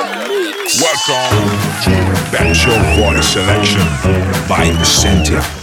Welcome to Show Boys Selection by Essentia.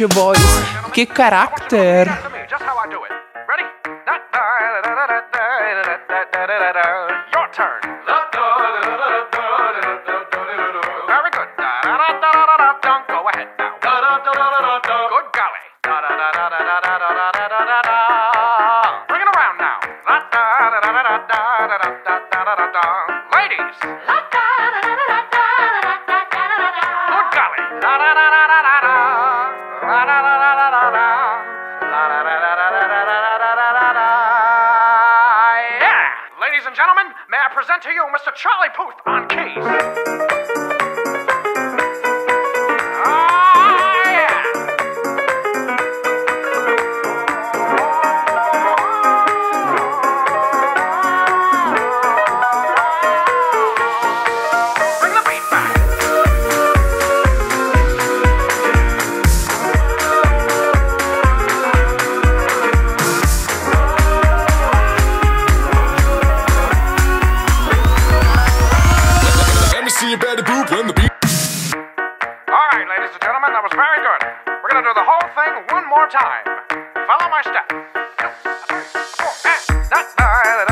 Boys. Que caráter! That was very good. We're gonna do the whole thing one more time. Follow my step. Oh,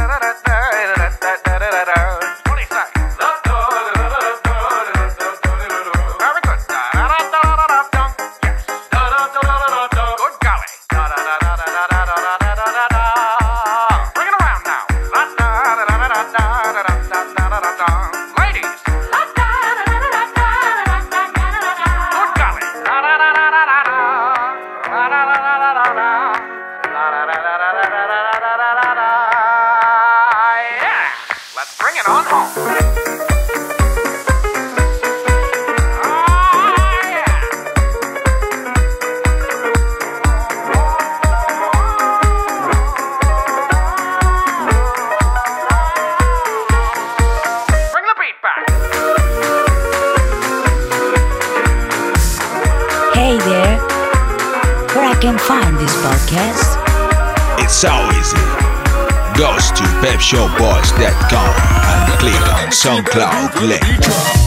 SoundCloud Lake.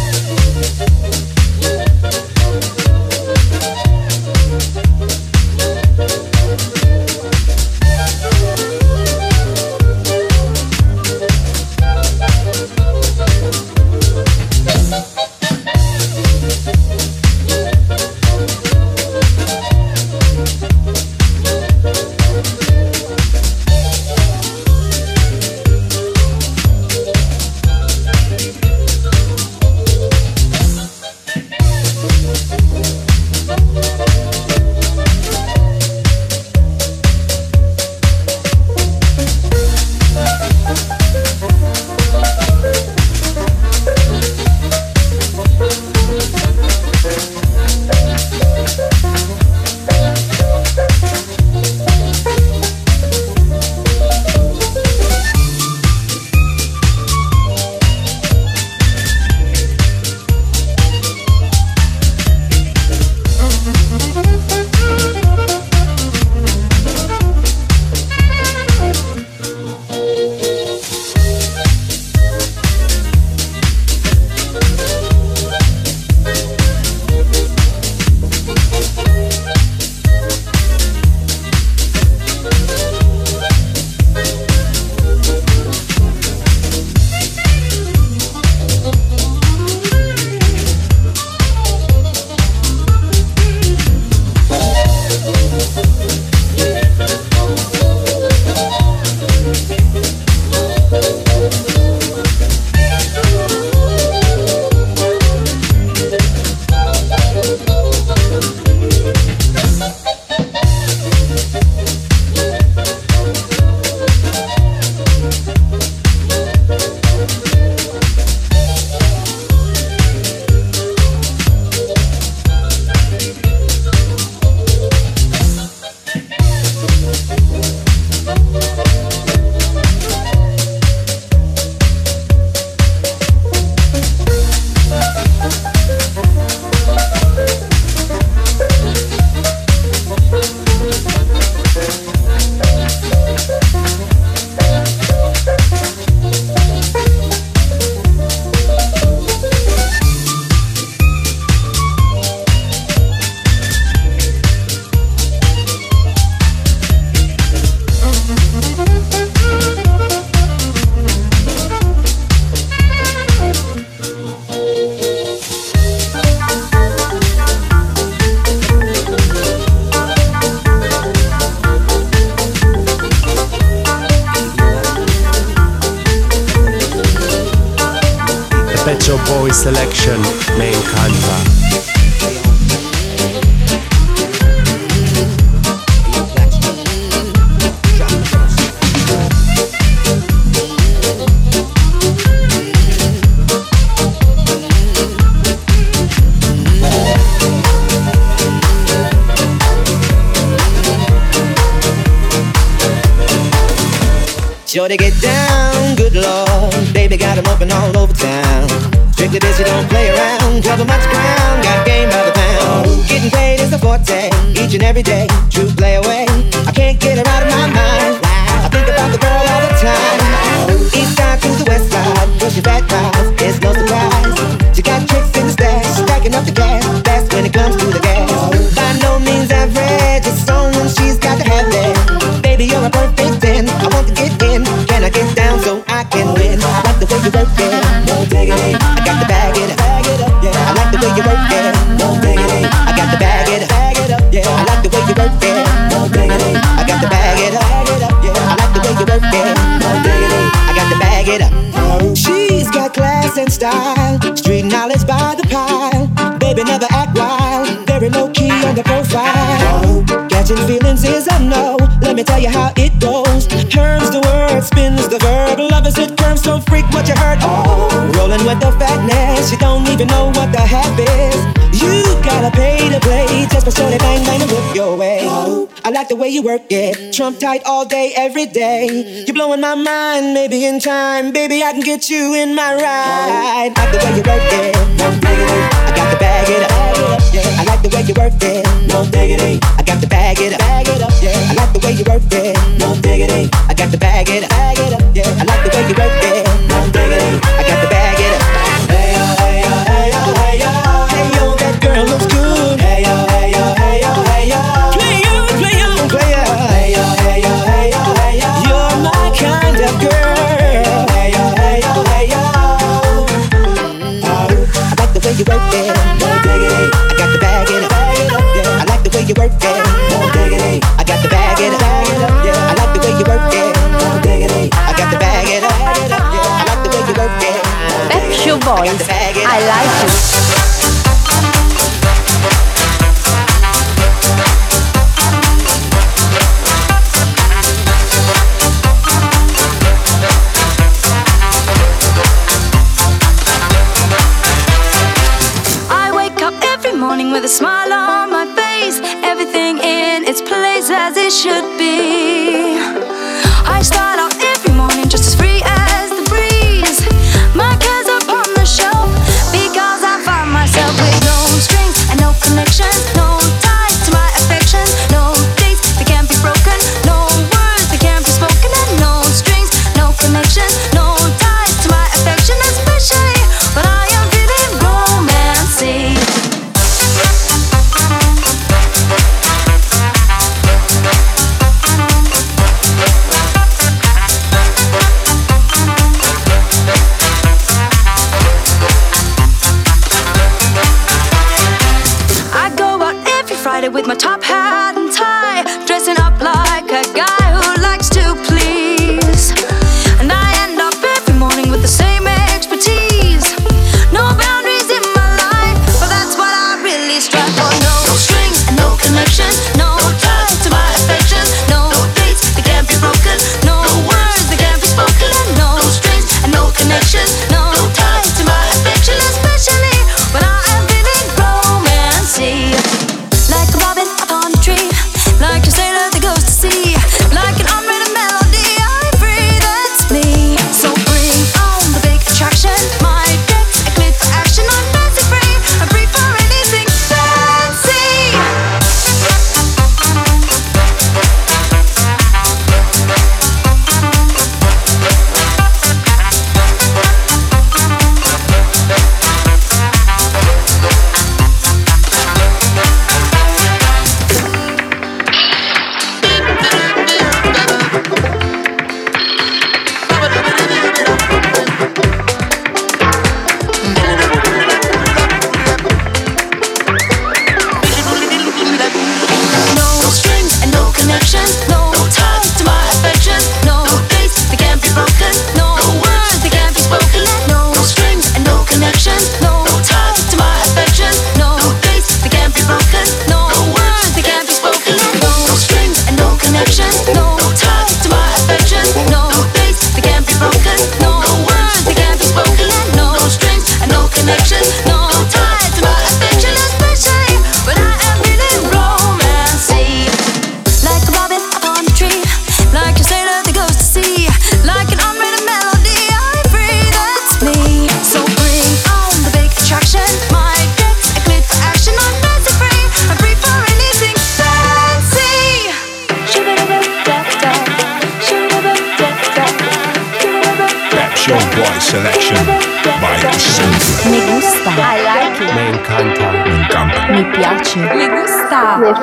places I know. Let me tell you how it goes. Turns the word, spins the verb. Love is it curves, don't freak what you heard. Oh, rolling with the fatness, you don't even know what the half is. You gotta pay to play just for silly bang bang and whip your way. Oh, I like the way you work it, trump tight all day, every day. You're blowing my mind, maybe in time, baby I can get you in my ride. I like the way you work it, no diggity. I got to bag it up, yeah. I like the way you work it, no diggity. I got the bag it up, yeah. I like the way you you work it, no diggity. I got the bag it, bag it up, yeah. I like the way you work it, no diggity. I got the point. I like you. with a smile on my face, everything in its place as it should be. I start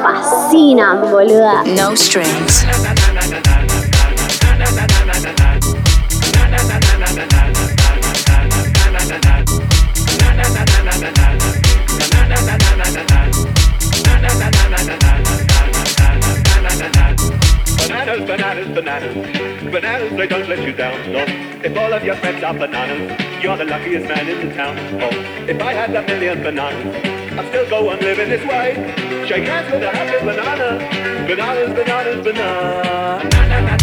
fascinan, boluda. No strings. Luckiest man in the town. Oh, if I had a million bananas, I'd still go on living this way. Shake hands with a happy banana. Bananas, bananas, bananas.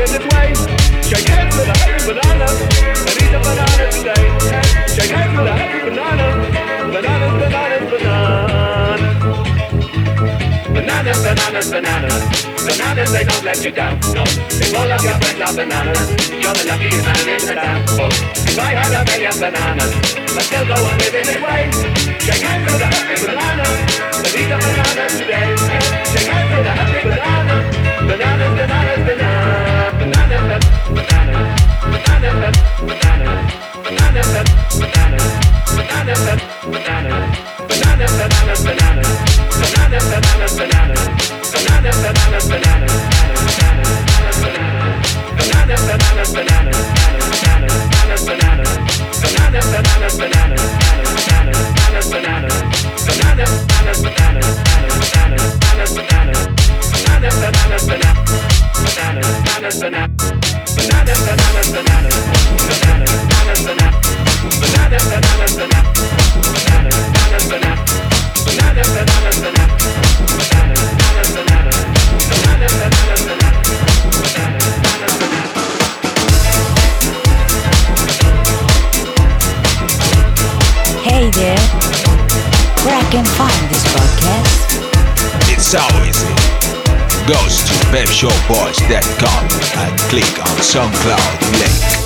Shake hands with a happy banana, a banana today. Shake hands with a banana. Bananas, bananas, bananas. Bananas, bananas, bananas. Bananas, they don't let you down. No, if all of your friends are bananas, you're the man in the town. Oh, if I had a million bananas, I'd still go on living this way. Shake hands with a happy banana, a banana today. Shake hands with a happy banana. Bananas, bananas. banana so easy. Goes to webshowboys.com and click on SoundCloud link.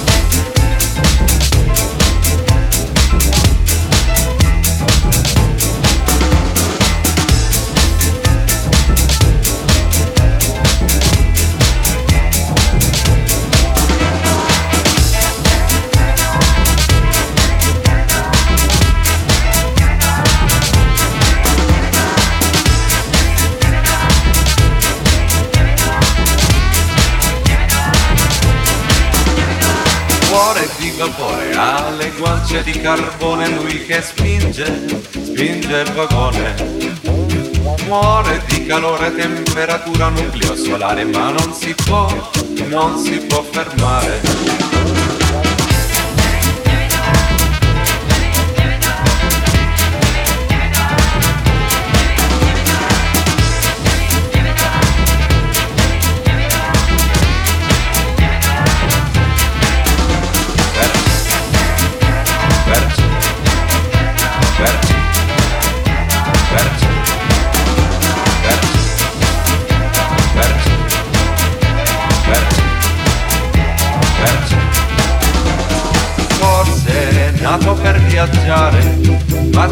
Carbone, lui che spinge, spinge il vagone. Muore di calore, temperatura, nucleo solare, ma non si può, non si può fermare.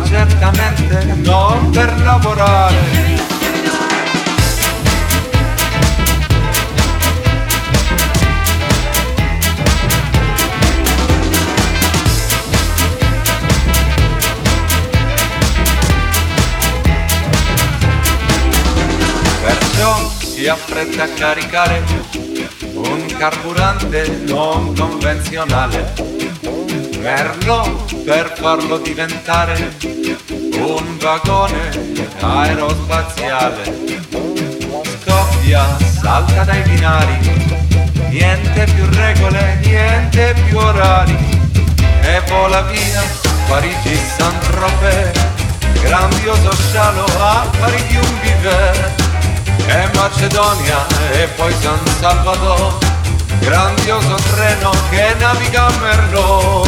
Certamente non per lavorare. Perciò si affretta a caricare un carburante non convenzionale. Merlo per farlo diventare un vagone aerospaziale. Scoppia, salta dai binari, niente più regole, niente più orari, e vola via Parigi Saint-Tropez, grandioso scialo a pari di un biver, e Macedonia e poi San Salvador, grandioso treno que navega Merlo.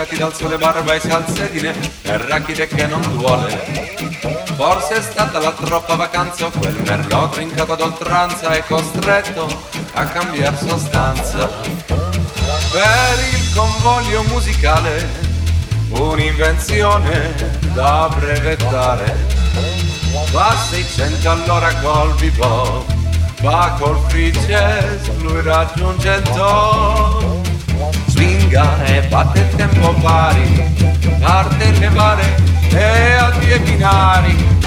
Bruciati dal sole barba e salsedine e rachide che non duole. Forse è stata la troppa vacanza o quel merlot trincato ad oltranza e costretto a cambiare sostanza. Per il convoglio musicale un'invenzione da brevettare. Va 600 all'ora col bebop va col free lui raggiunge il top diga e il tempo pari, carte levare e a due binari.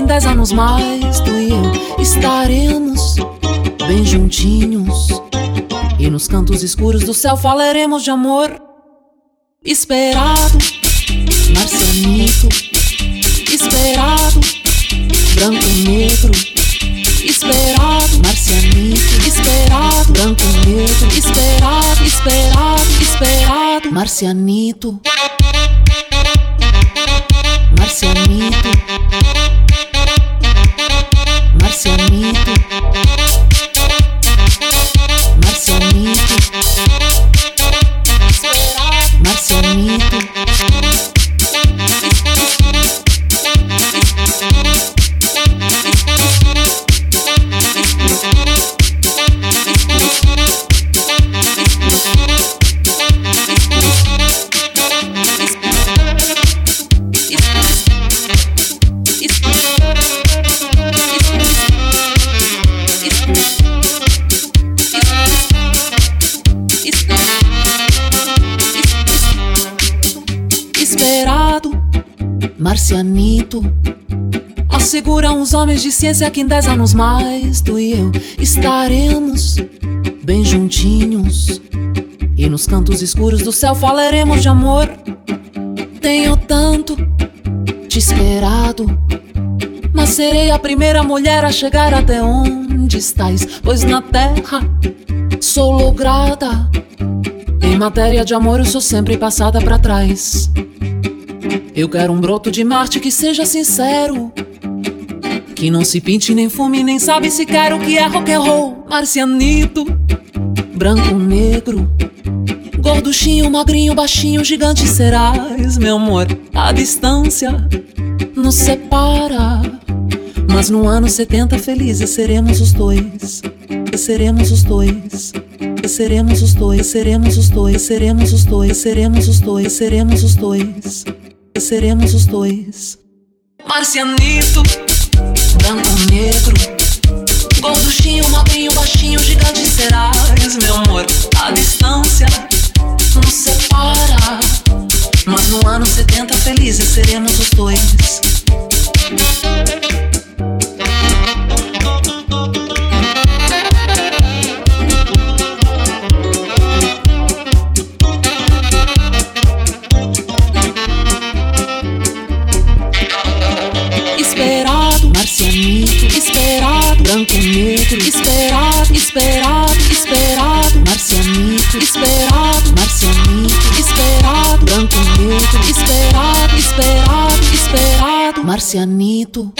Em dez anos mais tu e eu estaremos bem juntinhos. E nos cantos escuros do céu falaremos de amor. Esperado, marcianito. Esperado, branco negro. Esperado, marcianito. Esperado, branco negro. Esperado, esperado, esperado. Marcianito. Marcianito. Esperado, marcianito. asseguram os homens de ciência que em dez anos mais tu e eu estaremos bem juntinhos. E nos cantos escuros do céu falaremos de amor. Tenho tanto te esperado, mas serei a primeira mulher a chegar até onde estás, pois na terra sou lograda. Em matéria de amor, eu sou sempre passada para trás. Eu quero um broto de Marte que seja sincero. Que não se pinte nem fume, nem sabe se quer o que é rock and roll. Marcianito, branco, negro, gorduchinho, magrinho, baixinho, gigante serás, meu amor. A distância nos separa. Mas no ano 70 felizes seremos os dois. Seremos os dois. Seremos os dois, seremos os dois, seremos os dois, seremos os dois, seremos os dois. Seremos os dois. Marcianito, branco, negro, gorduchinho, magrinho, baixinho, gigante serás, meu amor. A distância nos separa. Mas no ano 70 felizes seremos os dois. Negro, esperado, esperado, esperado, marcianito, esperado, marcianito, esperado, branco, negro, esperado, esperado, esperado, marcianito.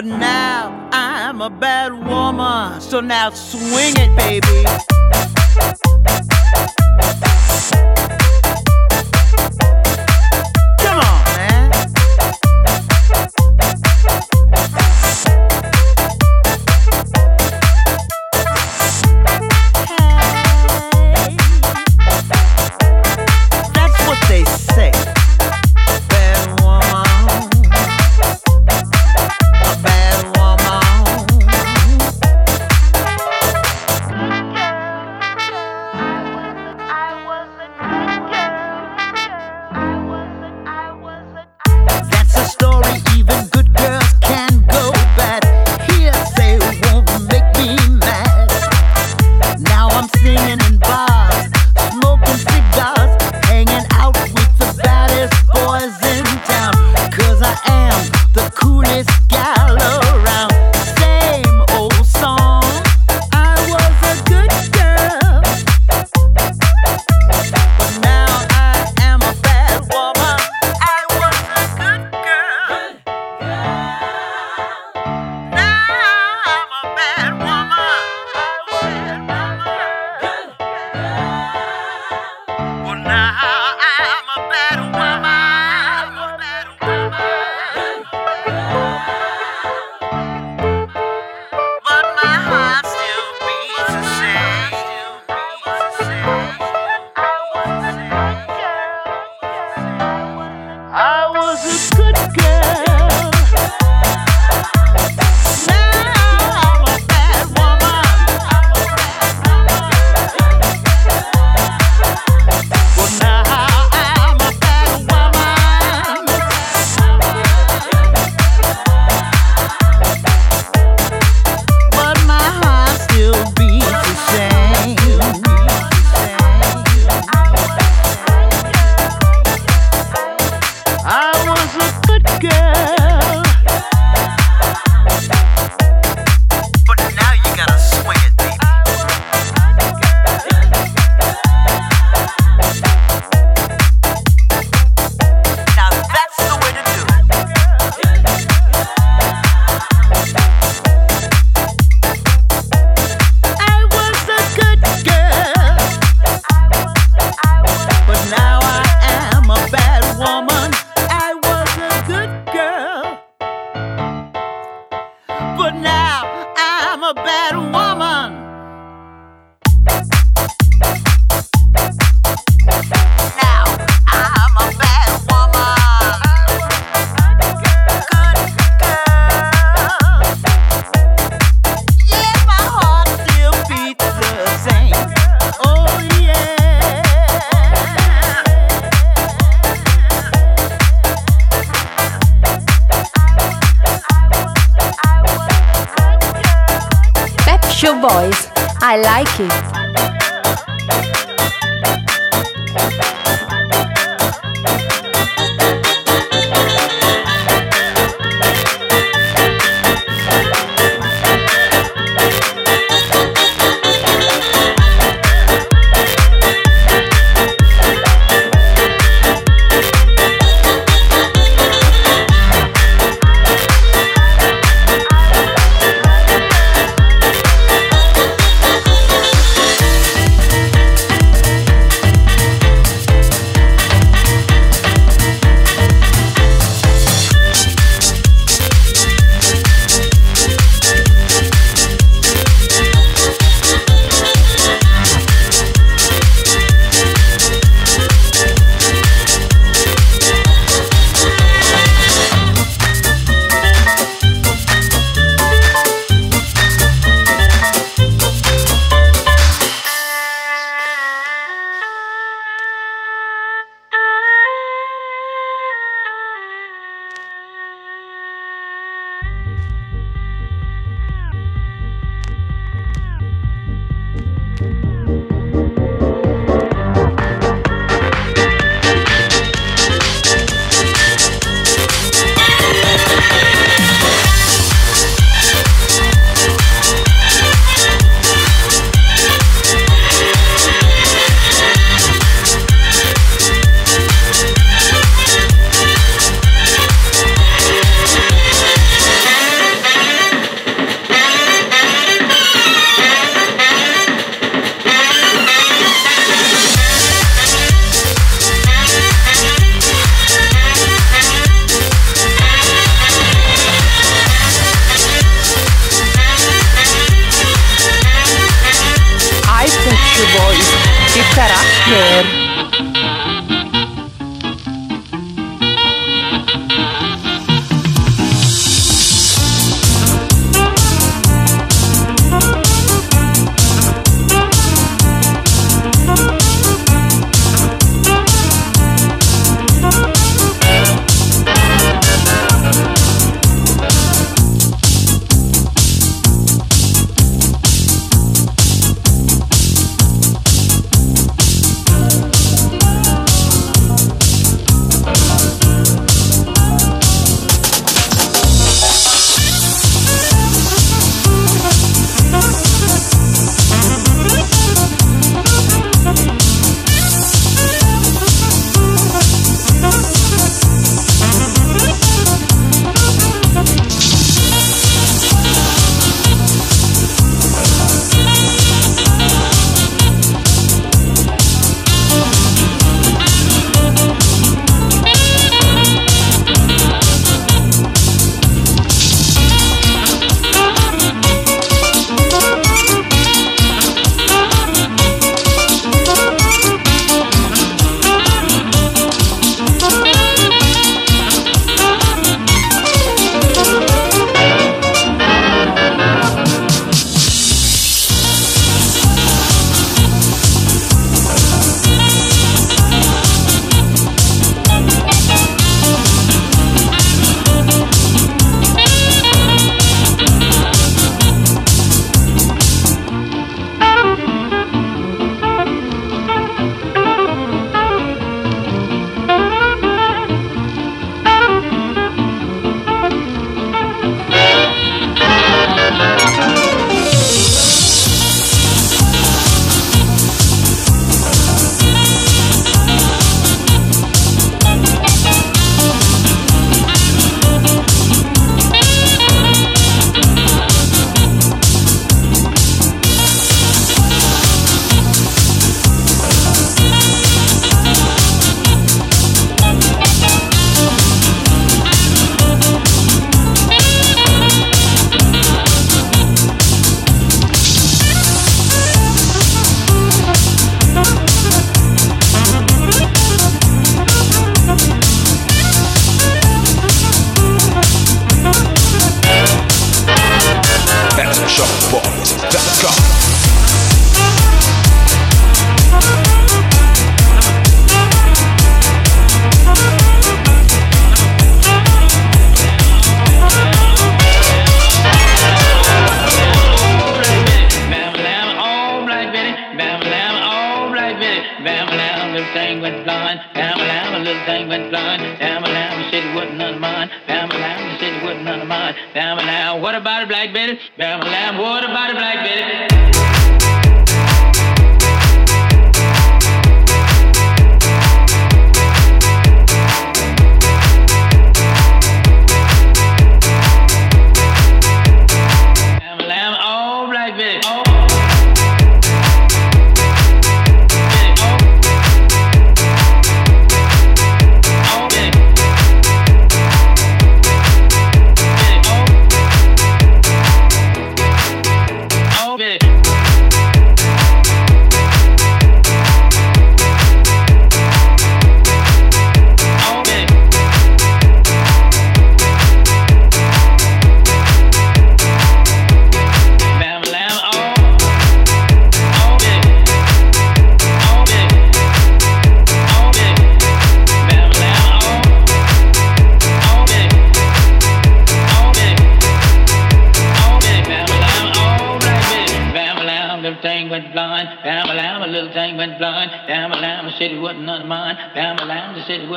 But now I'm a bad woman, so now swing it, baby.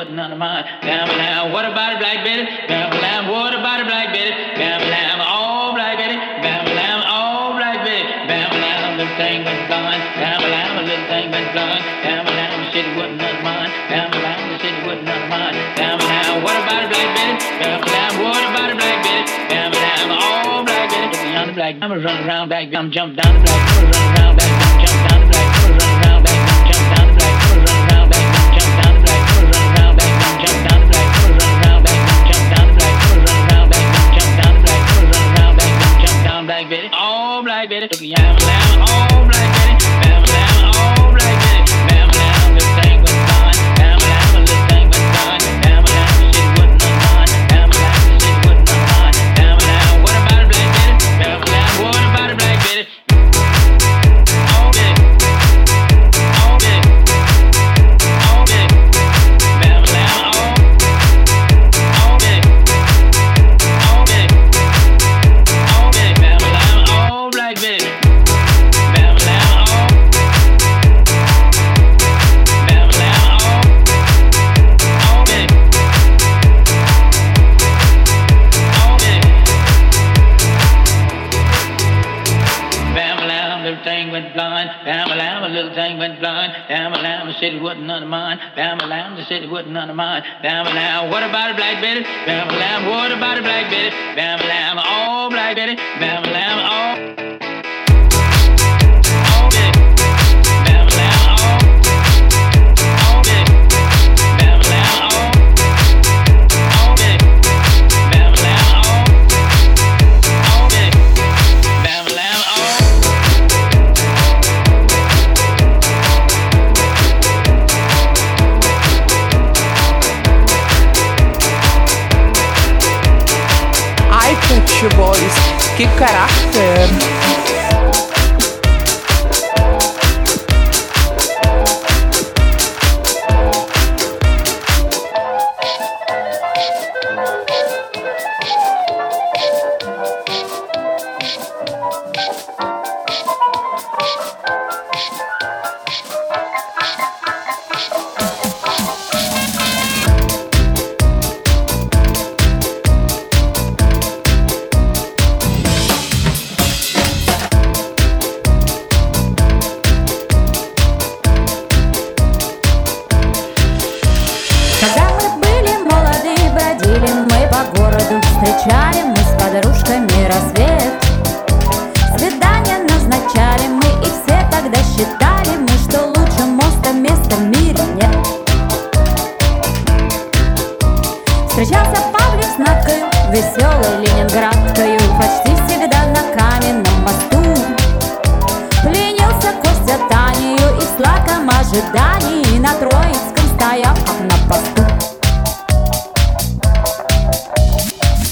but none of mine. Bam, bam, what about it, Black Betty? Bam, bam, what about it, Black Betty? Bam, bam, all Black Betty. Bam, bam, all Black Betty. Bam, bam, little thing been gone. Bam, bam, little thing been gone. Bam, the city wasn't none of mine. Bam, the city wasn't none of mine. Bam, bam, what about it, Black Betty? Bam, bam, what about it, Black Betty? Bam, bam, all Black Betty. Beyond the black, I'ma run around back, I'ma jump down the black, I'ma run around back, I'ma jump down the black. Lamb, a little thing went blind. Bam a lamb, the city wasn't none of mine. Bam a lamb, the city wasn't none of mine. Bam a lamb, what about a black Betty? Bam a lamb, what about a black Betty? Bam a lamb, oh black Betty. A lamb, oh. Que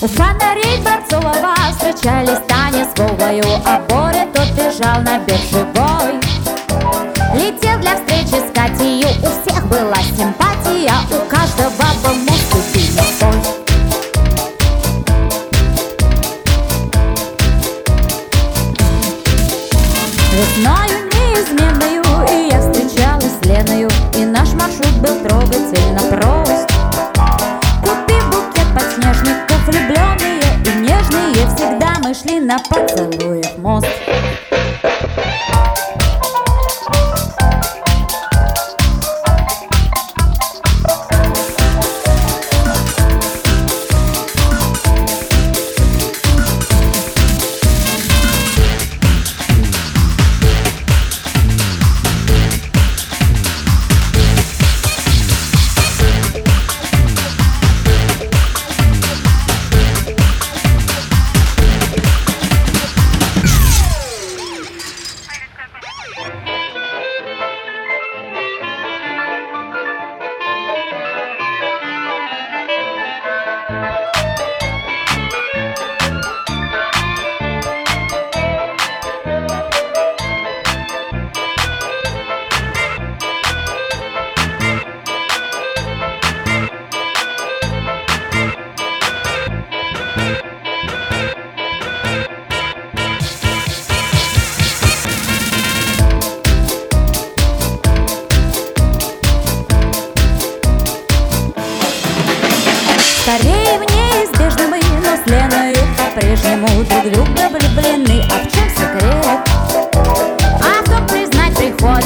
У фонарей Дворцового встречались Таня с Вовою, а Боря тот бежал на биржу.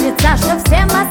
Будет Саша всем остальным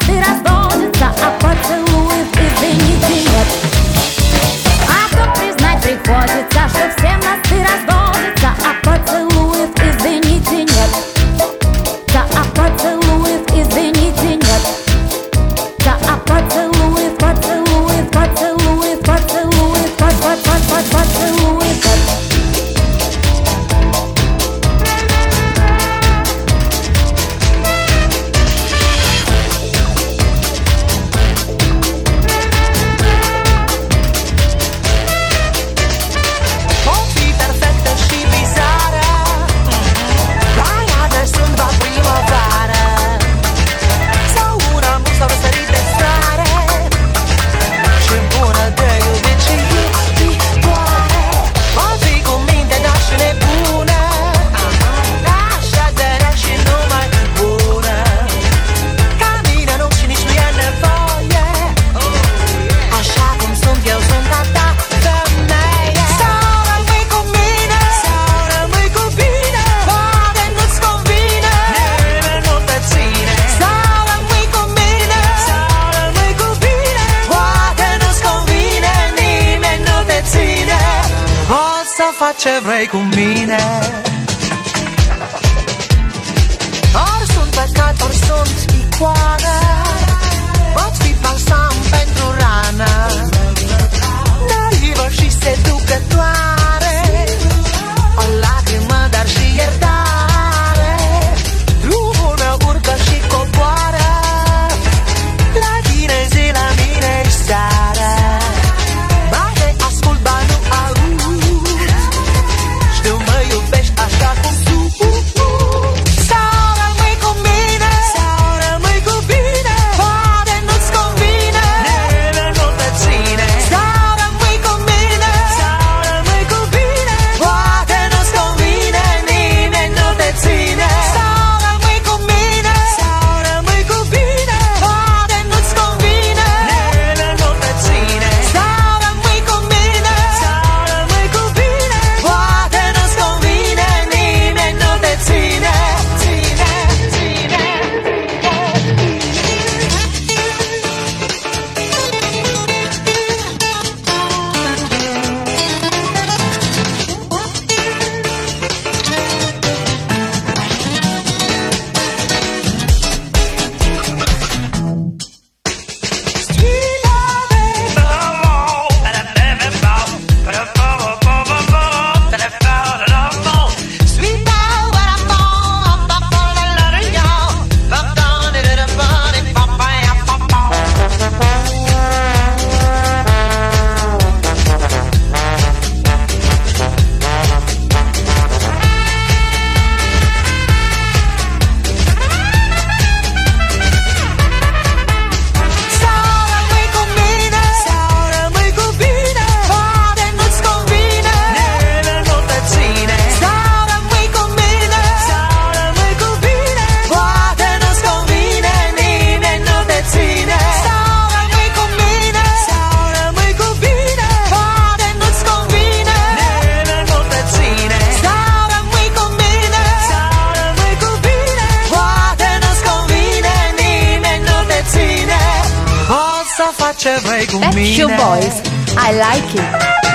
să faci ce vrei cu Pep's Show Boys. I like it.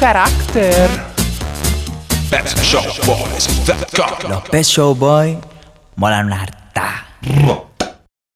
character. Pet Show Boys.com. Lo Pet Show Boy mola un arte.